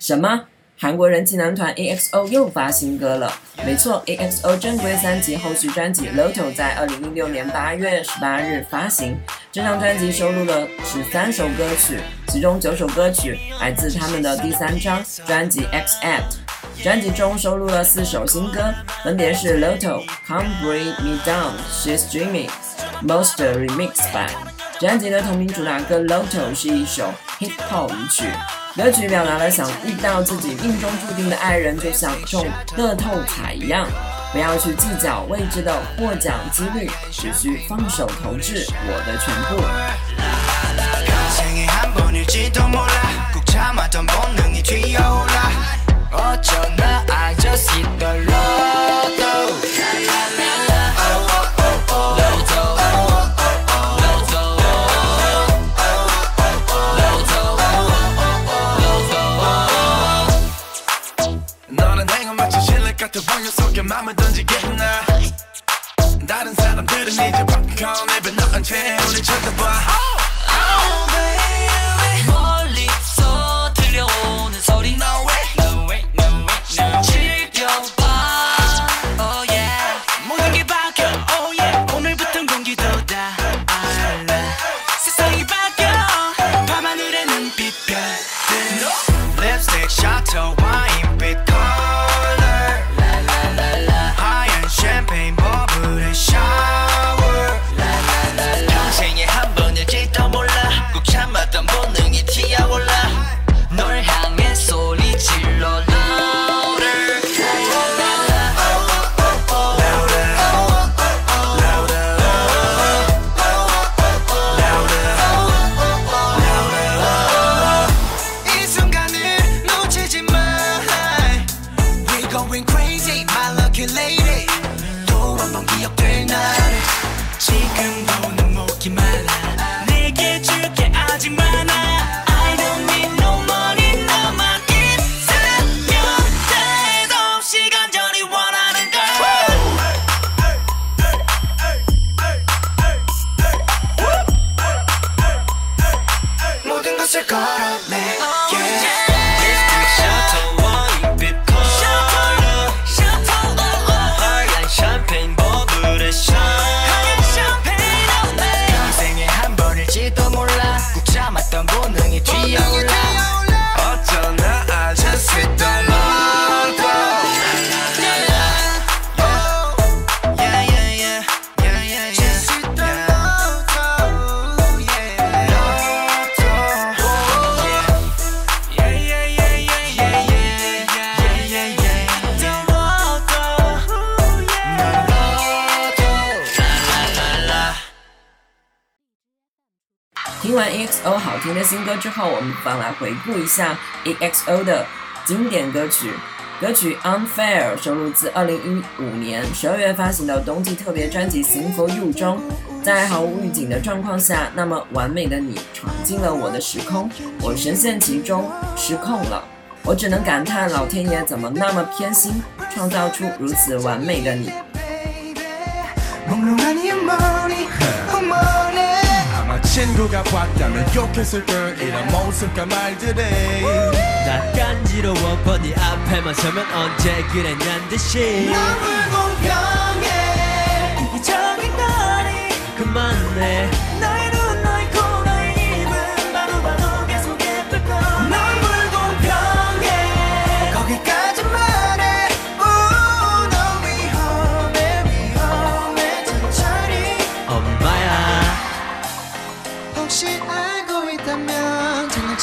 什么？韩国人气男团 EXO 又发新歌了。没错，EXO 正规三辑后续专辑《Lotto》在二零一六年八月十八日发行。这张专辑收录了十三首歌曲，其中九首歌曲来自他们的第三张专辑《X Act》。专辑中收录了四首新歌，分别是《Lotto》、《Come Bring Me Down》、《She's Dreaming》、《Most Remix 版》。专辑的同名主打歌《Lotto》是一首 hip hop 舞曲。歌曲表达了想遇到自己命中注定的爱人，就像中乐透彩一样，不要去计较未知的获奖几率，只需放手投掷我的全部。 던지겠나 다른 사람들은 이제 팝콘 앱에 넣은 채 우리 쳐다봐 听完 EXO 好听的新歌之后，我们不妨来回顾一下 EXO 的经典歌曲。歌曲《Unfair》收录自2015年12月发行的冬季特别专辑《Sing for You》中。在毫无预警的状况下，那么完美的你闯进了我的时空，我深陷其中，失控了。我只能感叹老天爷怎么那么偏心，创造出如此完美的你。 친구가 봤다면 욕했을 걸 이런 모습과 말들이 나 간지러워 네 앞에만 서면 언제 그랬냔 듯이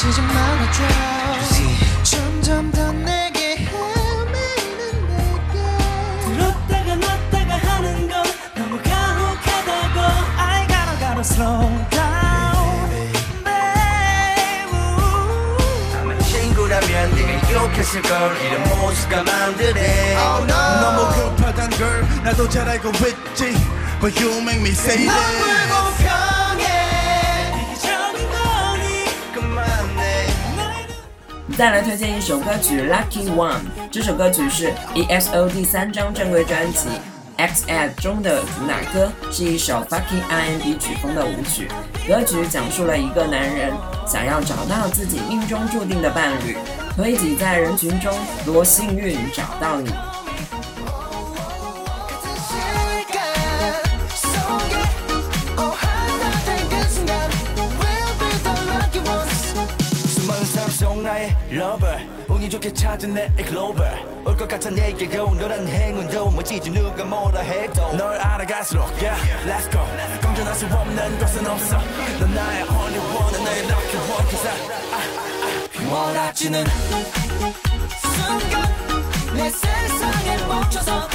다면 장난치지? 말아줘 점점 더 내게 헤매는 내게. 들었다가 놨다가 하는 건 너무 가혹하다고. I gotta gotta slow down. babe. 아마 친구라면 네가 욕했을 걸. 이런 모습과 마음들이 Oh, no. 너무 급하단 걸. 나도 잘 알고 있지. But you make me say 넌 that 再来推荐一首歌曲《Lucky One》，这首歌曲是 EXO 第三张正规专辑《X X》中的主打歌，是一首 Fucking R&B 曲风的舞曲。歌曲讲述了一个男人想要找到自己命中注定的伴侣，可以挤在人群中，多幸运找到你。Lover. 운이 좋게 찾은 내 글로벌 올 것 같아 내게로 너란 행운도 멋지지 누가 뭐라 해도. 널 알아갈수록 yeah let's go. 공존할 수 없는 것은 없어. 넌 나의 only one 나의 lucky one I, I 원하지는 순간 내 세상에 멈춰서